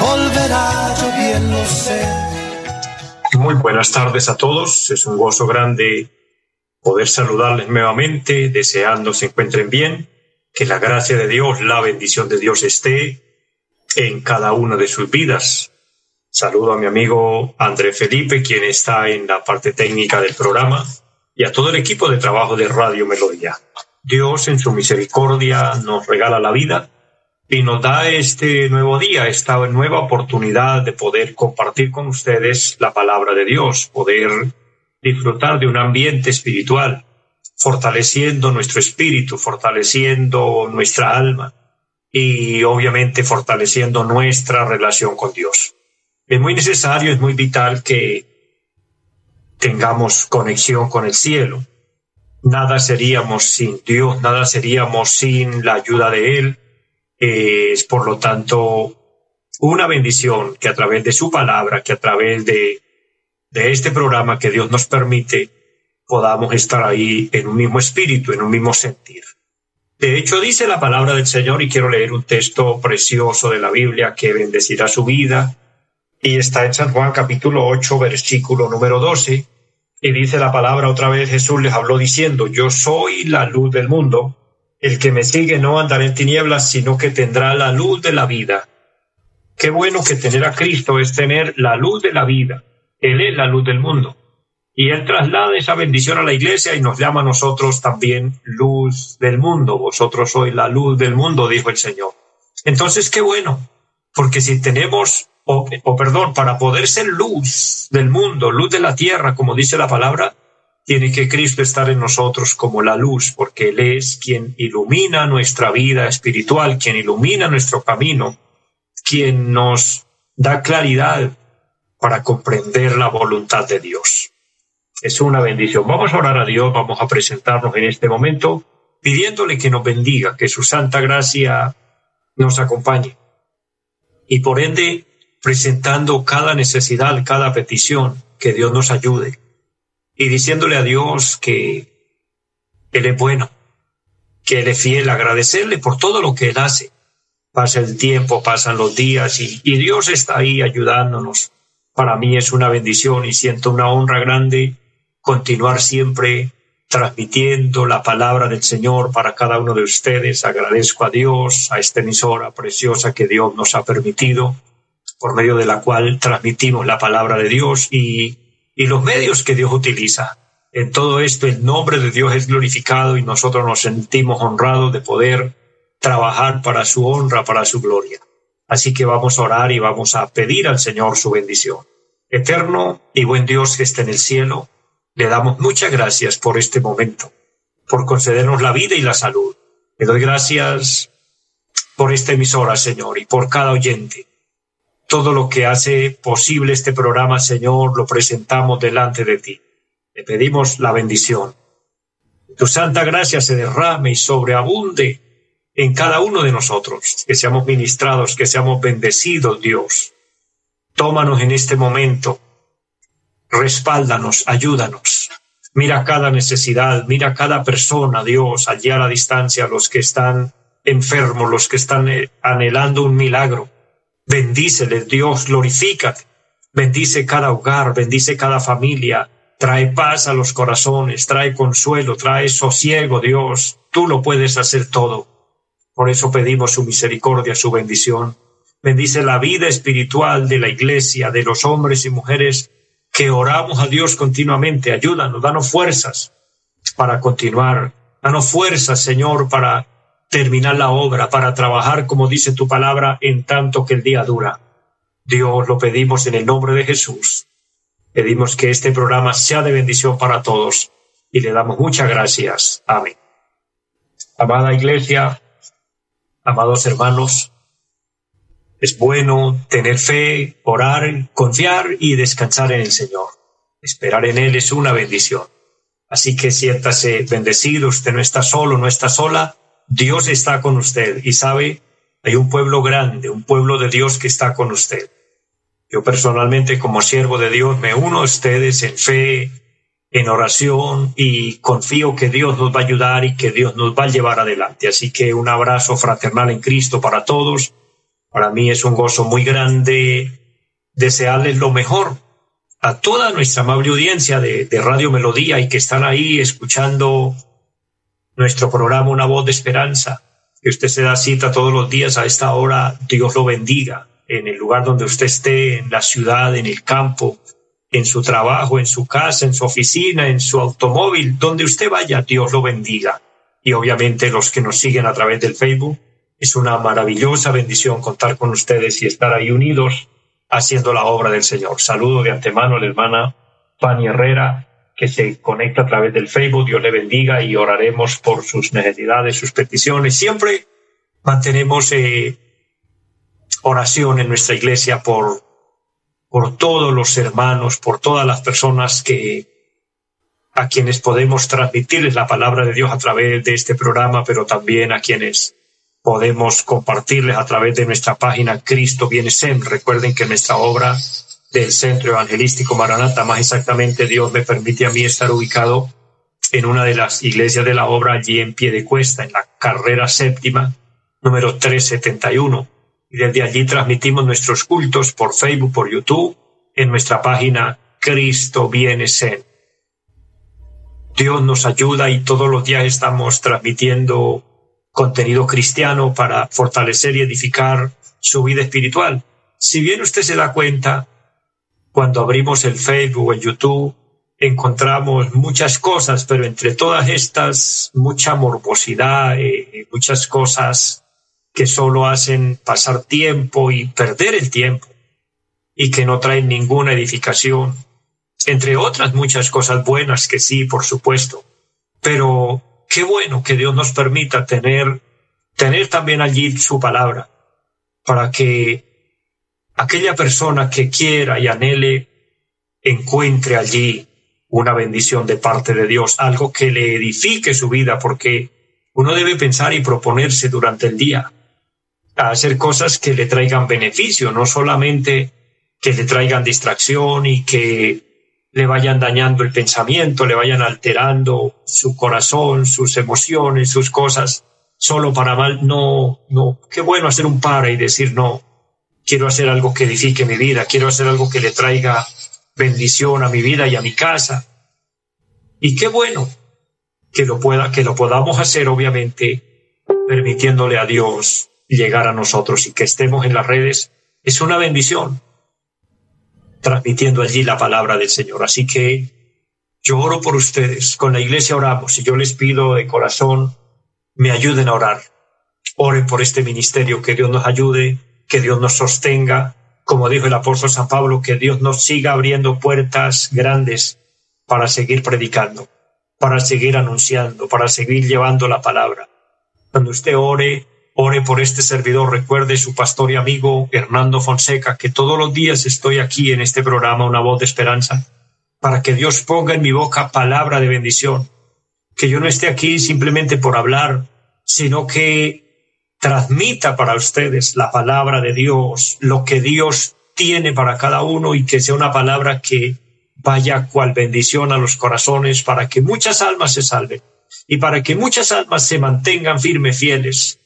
volverá, yo. Muy buenas tardes a todos. Es un gozo grande poder saludarles nuevamente, deseando se encuentren bien, que la gracia de Dios, la bendición de Dios esté en cada una de sus vidas. Saludo a mi amigo André Felipe, quien está en la parte técnica del programa, y a todo el equipo de trabajo de Radio Melodía. Dios en su misericordia nos regala la vida y nos da este nuevo día, esta nueva oportunidad de poder compartir con ustedes la palabra de Dios, poder disfrutar de un ambiente espiritual, fortaleciendo nuestro espíritu, fortaleciendo nuestra alma y obviamente fortaleciendo nuestra relación con Dios. Es muy necesario, es muy vital que tengamos conexión con el cielo. Nada seríamos sin Dios, nada seríamos sin la ayuda de Él. Es por lo tanto una bendición que a través de su palabra, que a través de de este programa que Dios nos permite, podamos estar ahí en un mismo espíritu, en un mismo sentir. De hecho, dice la palabra del Señor, y quiero leer un texto precioso de la Biblia que bendecirá su vida, y está en San Juan capítulo 8, versículo número 12, y dice la palabra otra vez, Jesús les habló diciendo, yo soy la luz del mundo, el que me sigue no andará en tinieblas, sino que tendrá la luz de la vida. Qué bueno que tener a Cristo es tener la luz de la vida él es la luz del mundo. Y Él traslada esa bendición a la iglesia y nos llama a nosotros también luz del mundo. Vosotros sois la luz del mundo, dijo el Señor. Entonces, qué bueno, porque si tenemos, o, perdón, para poder ser luz del mundo, luz de la tierra, como dice la palabra, tiene que Cristo estar en nosotros como la luz, porque Él es quien ilumina nuestra vida espiritual, quien ilumina nuestro camino, quien nos da claridad para comprender la voluntad de Dios. Es una bendición. Vamos a orar a Dios, vamos a presentarnos en este momento pidiéndole que nos bendiga, que su santa gracia nos acompañe. Y por ende, presentando cada necesidad, cada petición, que Dios nos ayude. Y diciéndole a Dios que Él es bueno, que Él es fiel, agradecerle por todo lo que Él hace. Pasa el tiempo, pasan los días y, Dios está ahí ayudándonos para mí es una bendición y siento una honra grande continuar siempre transmitiendo la palabra del Señor para cada uno de ustedes. Agradezco a Dios, a esta emisora preciosa que Dios nos ha permitido, por medio de la cual transmitimos la palabra de Dios y, y los medios que Dios utiliza. En todo esto el nombre de Dios es glorificado y nosotros nos sentimos honrados de poder trabajar para su honra, para su gloria. Así que vamos a orar y vamos a pedir al Señor su bendición. Eterno y buen Dios que está en el cielo, le damos muchas gracias por este momento, por concedernos la vida y la salud. Le doy gracias por esta emisora, Señor, y por cada oyente. Todo lo que hace posible este programa, Señor, lo presentamos delante de ti. Le pedimos la bendición. Tu santa gracia se derrame y sobreabunde en cada uno de nosotros, que seamos ministrados, que seamos bendecidos, Dios. Tómanos en este momento, respáldanos, ayúdanos. Mira cada necesidad, mira cada persona, Dios, allí a la distancia, los que están enfermos, los que están eh, anhelando un milagro. Bendíceles, Dios, glorifícate. Bendice cada hogar, bendice cada familia, trae paz a los corazones, trae consuelo, trae sosiego, Dios. Tú lo puedes hacer todo. Por eso pedimos su misericordia, su bendición. Bendice la vida espiritual de la iglesia, de los hombres y mujeres que oramos a Dios continuamente. Ayúdanos, danos fuerzas para continuar. Danos fuerzas, Señor, para terminar la obra, para trabajar, como dice tu palabra, en tanto que el día dura. Dios, lo pedimos en el nombre de Jesús. Pedimos que este programa sea de bendición para todos y le damos muchas gracias. Amén. Amada iglesia, Amados hermanos, Es bueno tener fe, orar, confiar y descansar en el Señor. Esperar en Él es una bendición. Así que siéntase bendecido, usted no está solo, no está sola, Dios está con usted y sabe, hay un pueblo grande, un pueblo de Dios que está con usted. Yo personalmente como siervo de Dios me uno a ustedes en fe, en oración y confío que Dios nos va a ayudar y que Dios nos va a llevar adelante. Así que un abrazo fraternal en Cristo para todos. Para mí es un gozo muy grande desearles lo mejor a toda nuestra amable audiencia de, Radio Melodía y que están ahí escuchando nuestro programa Una voz de esperanza. Que usted se da cita todos los días a esta hora, Dios lo bendiga en el lugar donde usted esté, en la ciudad, en el campo, en su trabajo, en su casa, en su oficina, en su automóvil, donde usted vaya, Dios lo bendiga. Y obviamente los que nos siguen a través del Facebook, es una maravillosa bendición contar con ustedes y estar ahí unidos haciendo la obra del Señor. Saludo de antemano a la hermana Fanny Herrera, que se conecta a través del Facebook. Dios le bendiga y oraremos por sus necesidades, sus peticiones. Siempre mantenemos eh, oración en nuestra iglesia por, por todos los hermanos, por todas las personas que a quienes podemos transmitirles la palabra de Dios a través de este programa, pero también a quienes podemos compartirles a través de nuestra página Cristo Viene Sem. Recuerden que nuestra obra del Centro Evangelístico Maranata, más exactamente Dios me permite a mí estar ubicado en una de las iglesias de la obra allí en pie de cuesta, en la carrera séptima, número 371. Y desde allí transmitimos nuestros cultos por Facebook, por YouTube, en nuestra página Cristo Viene Sem. Dios nos ayuda y todos los días estamos transmitiendo contenido cristiano para fortalecer y edificar su vida espiritual. Si bien usted se da cuenta, cuando abrimos el Facebook el YouTube, encontramos muchas cosas, pero entre todas estas, mucha morbosidad, eh, muchas cosas que solo hacen pasar tiempo y perder el tiempo y que no traen ninguna edificación, entre otras muchas cosas buenas que sí, por supuesto, pero qué bueno que Dios nos permita tener, tener también allí su palabra para que aquella persona que quiera y anhele encuentre allí una bendición de parte de Dios, algo que le edifique su vida, porque uno debe pensar y proponerse durante el día a hacer cosas que le traigan beneficio, no solamente que le traigan distracción y que le vayan dañando el pensamiento, le vayan alterando su corazón, sus emociones, sus cosas, solo para mal. No, no, qué bueno hacer un para y decir no, quiero hacer algo que edifique mi vida, quiero hacer algo que le traiga bendición a mi vida y a mi casa. Y qué bueno que lo pueda, que lo podamos hacer, obviamente, permitiéndole a Dios llegar a nosotros y que estemos en las redes. Es una bendición transmitiendo allí la palabra del Señor. Así que yo oro por ustedes, con la iglesia oramos y yo les pido de corazón, me ayuden a orar. Oren por este ministerio, que Dios nos ayude, que Dios nos sostenga, como dijo el apóstol San Pablo, que Dios nos siga abriendo puertas grandes para seguir predicando, para seguir anunciando, para seguir llevando la palabra. Cuando usted ore, Ore por este servidor, recuerde su pastor y amigo Hernando Fonseca, que todos los días estoy aquí en este programa, Una voz de esperanza, para que Dios ponga en mi boca palabra de bendición, que yo no esté aquí simplemente por hablar, sino que transmita para ustedes la palabra de Dios, lo que Dios tiene para cada uno y que sea una palabra que vaya cual bendición a los corazones para que muchas almas se salven y para que muchas almas se mantengan firmes, fieles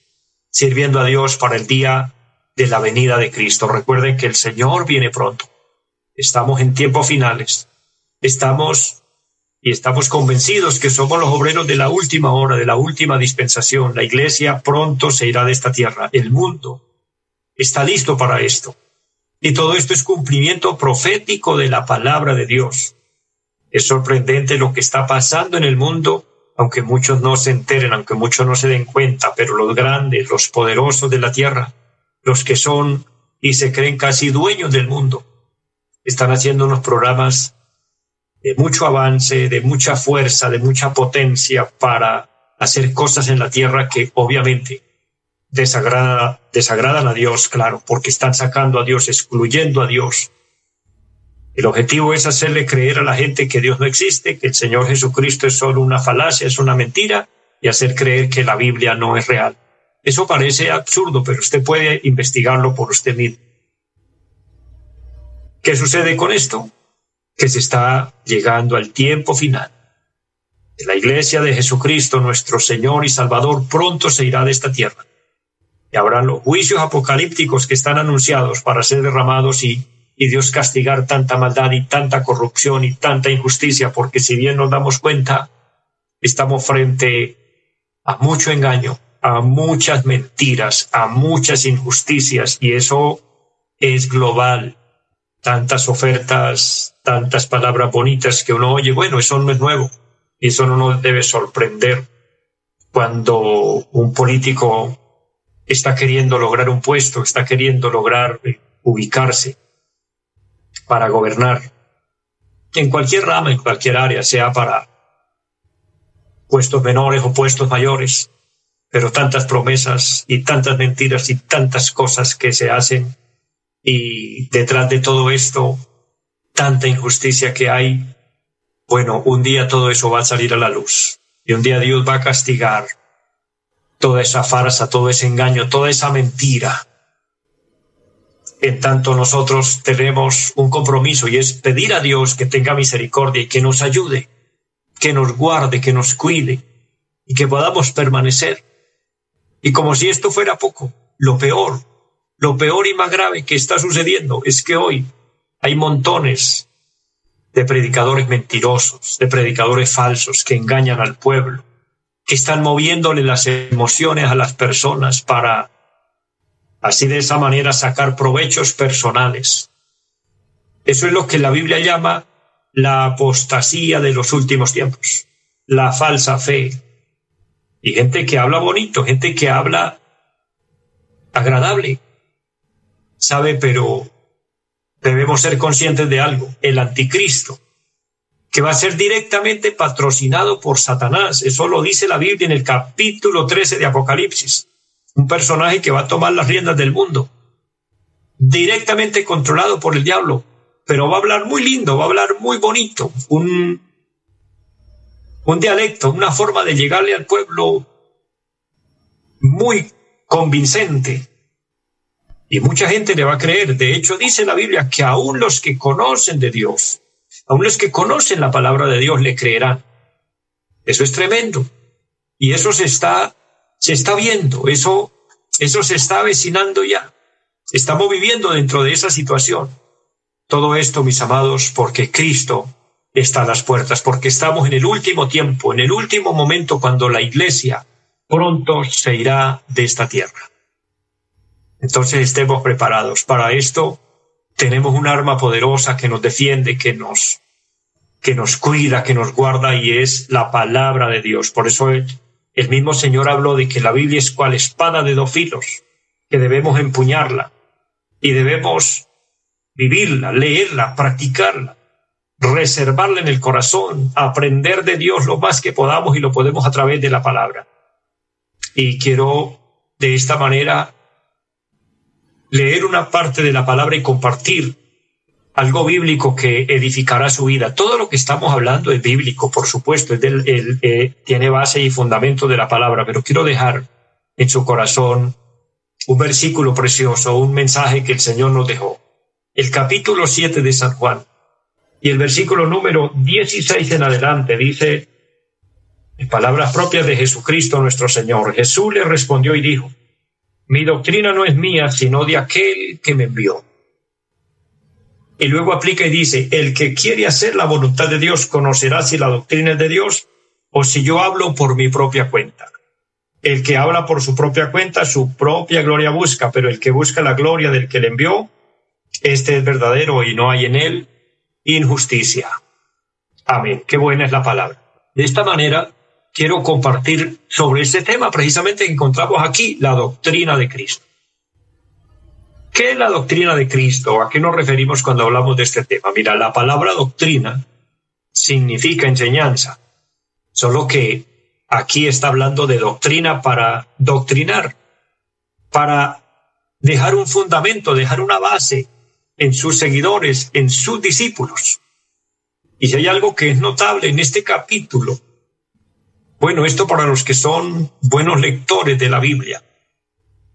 sirviendo a Dios para el día de la venida de Cristo. Recuerden que el Señor viene pronto. Estamos en tiempos finales. Estamos y estamos convencidos que somos los obreros de la última hora, de la última dispensación. La iglesia pronto se irá de esta tierra. El mundo está listo para esto. Y todo esto es cumplimiento profético de la palabra de Dios. Es sorprendente lo que está pasando en el mundo aunque muchos no se enteren, aunque muchos no se den cuenta, pero los grandes, los poderosos de la tierra, los que son y se creen casi dueños del mundo, están haciendo unos programas de mucho avance, de mucha fuerza, de mucha potencia para hacer cosas en la tierra que obviamente desagradan a Dios, claro, porque están sacando a Dios, excluyendo a Dios. El objetivo es hacerle creer a la gente que Dios no existe, que el Señor Jesucristo es solo una falacia, es una mentira, y hacer creer que la Biblia no es real. Eso parece absurdo, pero usted puede investigarlo por usted mismo. ¿Qué sucede con esto? Que se está llegando al tiempo final. La iglesia de Jesucristo, nuestro Señor y Salvador, pronto se irá de esta tierra. Y habrá los juicios apocalípticos que están anunciados para ser derramados y, y Dios castigar tanta maldad y tanta corrupción y tanta injusticia, porque si bien nos damos cuenta, estamos frente a mucho engaño, a muchas mentiras, a muchas injusticias, y eso es global. Tantas ofertas, tantas palabras bonitas que uno oye, bueno, eso no es nuevo, y eso no nos debe sorprender cuando un político está queriendo lograr un puesto, está queriendo lograr eh, ubicarse para gobernar en cualquier rama, en cualquier área, sea para puestos menores o puestos mayores, pero tantas promesas y tantas mentiras y tantas cosas que se hacen y detrás de todo esto, tanta injusticia que hay, bueno, un día todo eso va a salir a la luz y un día Dios va a castigar toda esa farsa, todo ese engaño, toda esa mentira. En tanto nosotros tenemos un compromiso y es pedir a Dios que tenga misericordia y que nos ayude, que nos guarde, que nos cuide y que podamos permanecer. Y como si esto fuera poco, lo peor, lo peor y más grave que está sucediendo es que hoy hay montones de predicadores mentirosos, de predicadores falsos que engañan al pueblo, que están moviéndole las emociones a las personas para así de esa manera sacar provechos personales. Eso es lo que la Biblia llama la apostasía de los últimos tiempos, la falsa fe. Y gente que habla bonito, gente que habla agradable, sabe, pero debemos ser conscientes de algo, el anticristo que va a ser directamente patrocinado por Satanás. Eso lo dice la Biblia en el capítulo 13 de Apocalipsis. Un personaje que va a tomar las riendas del mundo, directamente controlado por el diablo, pero va a hablar muy lindo, va a hablar muy bonito, un, un dialecto, una forma de llegarle al pueblo muy convincente. Y mucha gente le va a creer. De hecho, dice la Biblia que aún los que conocen de Dios, Aún los que conocen la palabra de Dios le creerán. Eso es tremendo. Y eso se está, se está viendo, eso, eso se está avecinando ya. Estamos viviendo dentro de esa situación. Todo esto, mis amados, porque Cristo está a las puertas, porque estamos en el último tiempo, en el último momento cuando la iglesia pronto se irá de esta tierra. Entonces estemos preparados para esto tenemos un arma poderosa que nos defiende, que nos, que nos cuida, que nos guarda y es la palabra de Dios. Por eso el, el mismo Señor habló de que la Biblia es cual espada de dos filos, que debemos empuñarla y debemos vivirla, leerla, practicarla, reservarla en el corazón, aprender de Dios lo más que podamos y lo podemos a través de la palabra. Y quiero de esta manera leer una parte de la palabra y compartir algo bíblico que edificará su vida. Todo lo que estamos hablando es bíblico, por supuesto, es del, eh, tiene base y fundamento de la palabra, pero quiero dejar en su corazón un versículo precioso, un mensaje que el Señor nos dejó. El capítulo 7 de San Juan y el versículo número 16 en adelante dice, en palabras propias de Jesucristo nuestro Señor, Jesús le respondió y dijo, mi doctrina no es mía, sino de aquel que me envió. Y luego aplica y dice, el que quiere hacer la voluntad de Dios conocerá si la doctrina es de Dios o si yo hablo por mi propia cuenta. El que habla por su propia cuenta, su propia gloria busca, pero el que busca la gloria del que le envió, este es verdadero y no hay en él injusticia. Amén. Qué buena es la palabra. De esta manera, quiero compartir sobre este tema. Precisamente encontramos aquí la doctrina de Cristo. ¿Qué es la doctrina de Cristo? ¿A qué nos referimos cuando hablamos de este tema? Mira, la palabra doctrina significa enseñanza, solo que aquí está hablando de doctrina para doctrinar. para dejar un fundamento, dejar una base en sus seguidores, en sus discípulos. Y si hay algo que es notable en este capítulo, bueno, esto para los que son buenos lectores de la Biblia,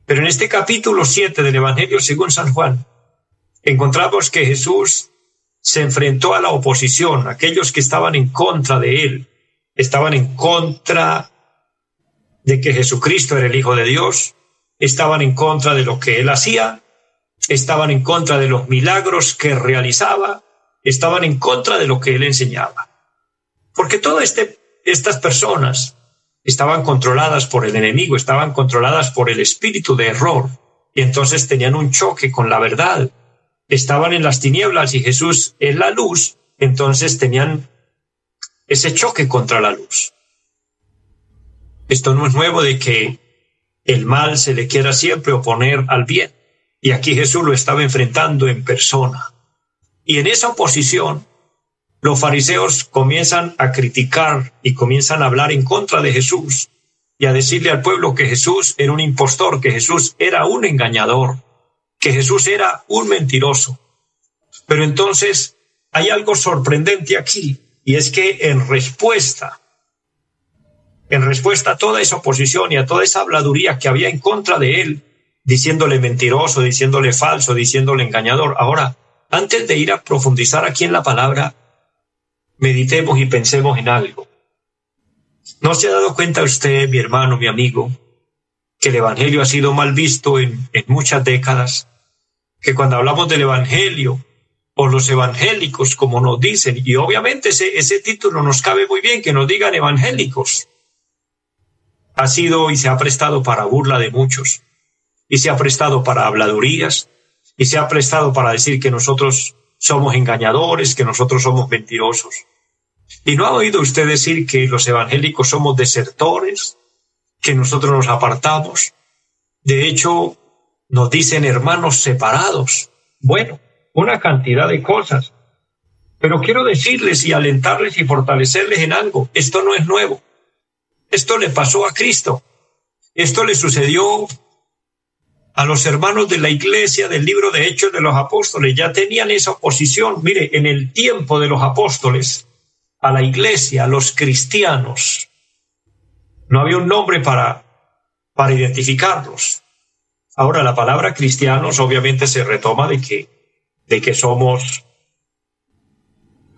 pero en este capítulo 7 del Evangelio según San Juan, encontramos que Jesús se enfrentó a la oposición, aquellos que estaban en contra de él, estaban en contra de que Jesucristo era el Hijo de Dios, estaban en contra de lo que él hacía, estaban en contra de los milagros que realizaba, estaban en contra de lo que él enseñaba. Porque todas este, estas personas estaban controladas por el enemigo, estaban controladas por el espíritu de error, y entonces tenían un choque con la verdad. Estaban en las tinieblas y Jesús es la luz, entonces tenían ese choque contra la luz. Esto no es nuevo de que el mal se le quiera siempre oponer al bien. Y aquí Jesús lo estaba enfrentando en persona. Y en esa oposición, los fariseos comienzan a criticar y comienzan a hablar en contra de Jesús y a decirle al pueblo que Jesús era un impostor, que Jesús era un engañador, que Jesús era un mentiroso. Pero entonces hay algo sorprendente aquí, y es que en respuesta en respuesta a toda esa oposición y a toda esa habladuría que había en contra de él, diciéndole mentiroso, diciéndole falso, diciéndole engañador. Ahora, antes de ir a profundizar aquí en la palabra, meditemos y pensemos en algo. ¿No se ha dado cuenta usted, mi hermano, mi amigo, que el Evangelio ha sido mal visto en, en muchas décadas? Que cuando hablamos del Evangelio, o los evangélicos, como nos dicen, y obviamente ese, ese título nos cabe muy bien que nos digan evangélicos, ha sido y se ha prestado para burla de muchos, y se ha prestado para habladurías, y se ha prestado para decir que nosotros somos engañadores, que nosotros somos mentirosos. ¿Y no ha oído usted decir que los evangélicos somos desertores, que nosotros nos apartamos? De hecho, nos dicen hermanos separados. Bueno, una cantidad de cosas. Pero quiero decirles y alentarles y fortalecerles en algo. Esto no es nuevo. Esto le pasó a Cristo. Esto le sucedió a los hermanos de la iglesia del libro de Hechos de los Apóstoles. Ya tenían esa oposición. Mire, en el tiempo de los apóstoles, a la iglesia, a los cristianos, no había un nombre para, para identificarlos. Ahora, la palabra cristianos obviamente se retoma de que, de que somos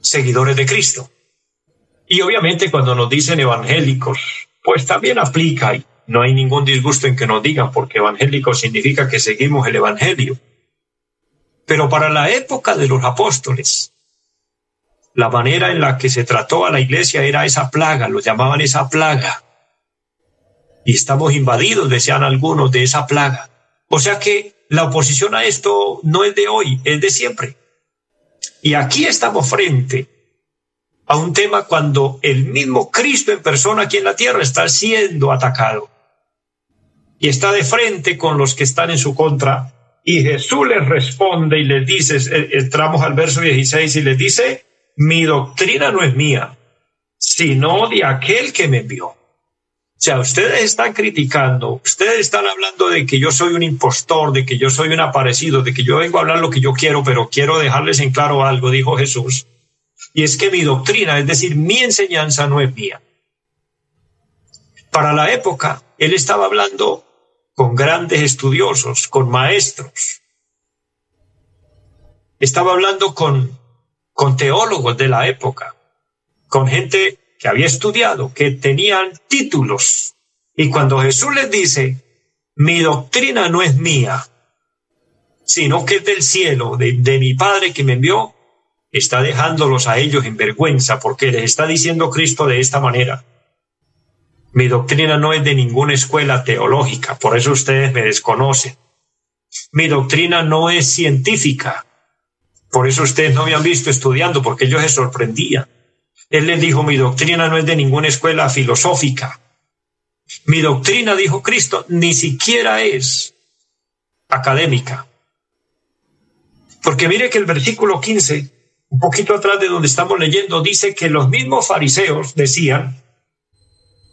seguidores de Cristo. Y obviamente cuando nos dicen evangélicos, pues también aplica y no hay ningún disgusto en que nos digan, porque evangélico significa que seguimos el Evangelio. Pero para la época de los apóstoles, la manera en la que se trató a la iglesia era esa plaga, lo llamaban esa plaga. Y estamos invadidos, decían algunos, de esa plaga. O sea que la oposición a esto no es de hoy, es de siempre. Y aquí estamos frente a un tema cuando el mismo Cristo en persona aquí en la tierra está siendo atacado y está de frente con los que están en su contra. Y Jesús les responde y les dice, entramos al verso 16 y les dice, mi doctrina no es mía, sino de aquel que me envió. O sea, ustedes están criticando, ustedes están hablando de que yo soy un impostor, de que yo soy un aparecido, de que yo vengo a hablar lo que yo quiero, pero quiero dejarles en claro algo, dijo Jesús y es que mi doctrina, es decir, mi enseñanza no es mía. Para la época, él estaba hablando con grandes estudiosos, con maestros. Estaba hablando con, con teólogos de la época, con gente que había estudiado, que tenían títulos. Y cuando Jesús les dice, mi doctrina no es mía, sino que es del cielo, de, de mi Padre que me envió, está dejándolos a ellos en vergüenza porque les está diciendo Cristo de esta manera. Mi doctrina no es de ninguna escuela teológica, por eso ustedes me desconocen. Mi doctrina no es científica, por eso ustedes no me han visto estudiando, porque ellos se sorprendían. Él les dijo, mi doctrina no es de ninguna escuela filosófica. Mi doctrina, dijo Cristo, ni siquiera es académica. Porque mire que el versículo 15 un poquito atrás de donde estamos leyendo, dice que los mismos fariseos decían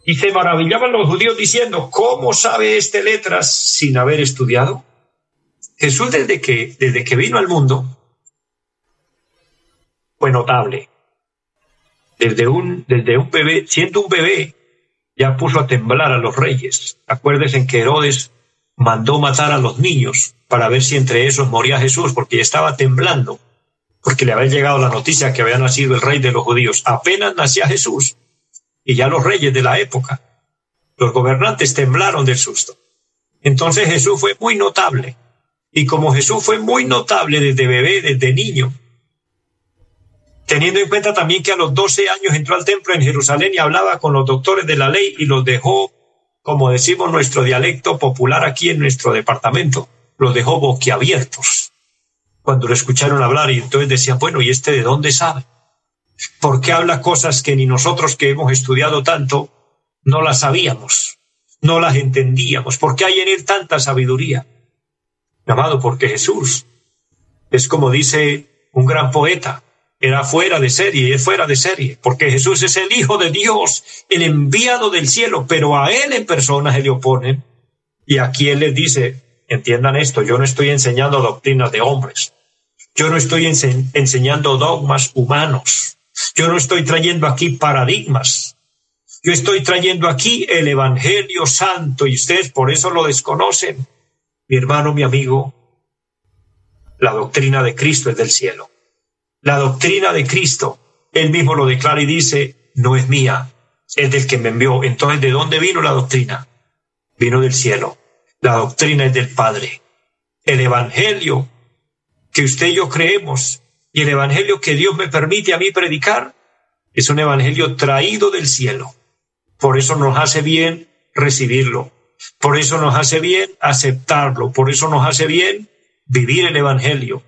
Y se maravillaban los judíos diciendo, ¿cómo sabe este letras sin haber estudiado? Jesús desde que, desde que vino al mundo fue notable. Desde un, desde un bebé, siendo un bebé, ya puso a temblar a los reyes. Acuérdense que Herodes mandó matar a los niños para ver si entre esos moría Jesús, porque estaba temblando, porque le había llegado la noticia que había nacido el rey de los judíos. Apenas nacía Jesús, y ya los reyes de la época, los gobernantes temblaron del susto. Entonces Jesús fue muy notable. Y como Jesús fue muy notable desde bebé, desde niño, teniendo en cuenta también que a los 12 años entró al templo en Jerusalén y hablaba con los doctores de la ley y los dejó, como decimos nuestro dialecto popular aquí en nuestro departamento, los dejó boquiabiertos cuando lo escucharon hablar y entonces decían, bueno, ¿y este de dónde sabe? ¿Por qué habla cosas que ni nosotros que hemos estudiado tanto no las sabíamos, no las entendíamos? ¿Por qué hay en él tanta sabiduría? Amado, porque Jesús es como dice un gran poeta, era fuera de serie, y es fuera de serie, porque Jesús es el Hijo de Dios, el enviado del cielo, pero a Él en persona se le oponen. Y aquí Él les dice, entiendan esto, yo no estoy enseñando doctrinas de hombres, yo no estoy enseñando dogmas humanos, yo no estoy trayendo aquí paradigmas, yo estoy trayendo aquí el Evangelio Santo y ustedes por eso lo desconocen. Mi hermano, mi amigo, la doctrina de Cristo es del cielo la doctrina de Cristo. Él mismo lo declara y dice, no es mía, es del que me envió. Entonces, ¿de dónde vino la doctrina? Vino del cielo. La doctrina es del Padre. El Evangelio que usted y yo creemos y el Evangelio que Dios me permite a mí predicar es un Evangelio traído del cielo. Por eso nos hace bien recibirlo. Por eso nos hace bien aceptarlo. Por eso nos hace bien vivir el Evangelio.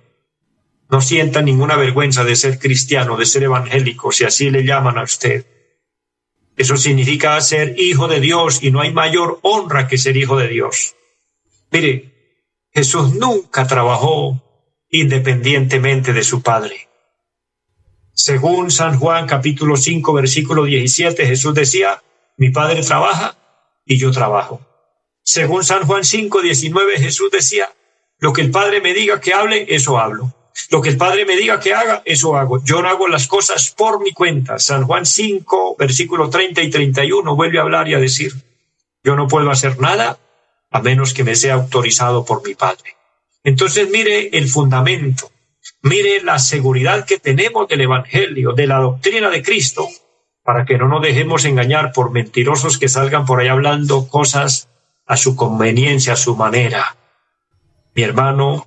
No sienta ninguna vergüenza de ser cristiano, de ser evangélico, si así le llaman a usted. Eso significa ser hijo de Dios y no hay mayor honra que ser hijo de Dios. Mire, Jesús nunca trabajó independientemente de su Padre. Según San Juan capítulo 5 versículo 17, Jesús decía, mi Padre trabaja y yo trabajo. Según San Juan 5, 19, Jesús decía, lo que el Padre me diga que hable, eso hablo. Lo que el Padre me diga que haga, eso hago. Yo no hago las cosas por mi cuenta. San Juan 5, versículo 30 y 31 vuelve a hablar y a decir, yo no puedo hacer nada a menos que me sea autorizado por mi Padre. Entonces mire el fundamento, mire la seguridad que tenemos del Evangelio, de la doctrina de Cristo, para que no nos dejemos engañar por mentirosos que salgan por ahí hablando cosas a su conveniencia, a su manera. Mi hermano,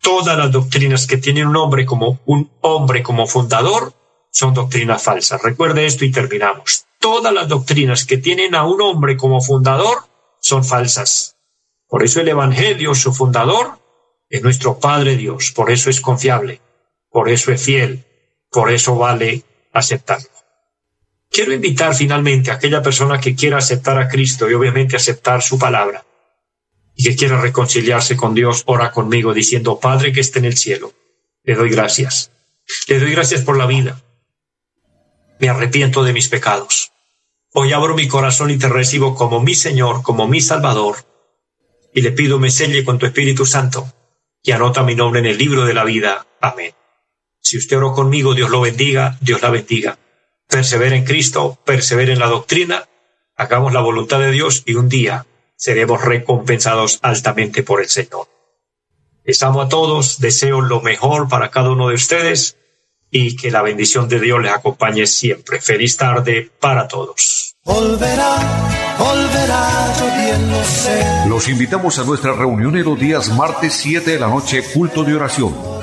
todas las doctrinas que tienen un hombre como un hombre como fundador son doctrinas falsas. Recuerde esto y terminamos. Todas las doctrinas que tienen a un hombre como fundador son falsas. Por eso el Evangelio, su fundador, es nuestro Padre Dios. Por eso es confiable. Por eso es fiel. Por eso vale aceptarlo. Quiero invitar finalmente a aquella persona que quiera aceptar a Cristo y obviamente aceptar su palabra y que quiera reconciliarse con Dios, ora conmigo diciendo, Padre que esté en el cielo, le doy gracias. Le doy gracias por la vida. Me arrepiento de mis pecados. Hoy abro mi corazón y te recibo como mi Señor, como mi Salvador. Y le pido me selle con tu Espíritu Santo y anota mi nombre en el libro de la vida. Amén. Si usted oró conmigo, Dios lo bendiga, Dios la bendiga. Persevera en Cristo, persevera en la doctrina, hagamos la voluntad de Dios y un día seremos recompensados altamente por el Señor. Les amo a todos, deseo lo mejor para cada uno de ustedes y que la bendición de Dios les acompañe siempre. Feliz tarde para todos. Los invitamos a nuestra reunión en los días martes 7 de la noche, culto de oración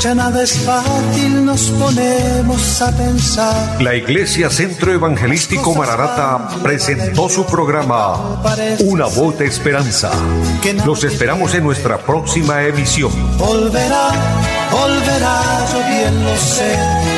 ya nada es fácil, nos ponemos a pensar. La Iglesia Centro Evangelístico Mararata presentó su programa Una voz de esperanza. Los esperamos en nuestra próxima emisión. Volverá, volverá, yo bien lo sé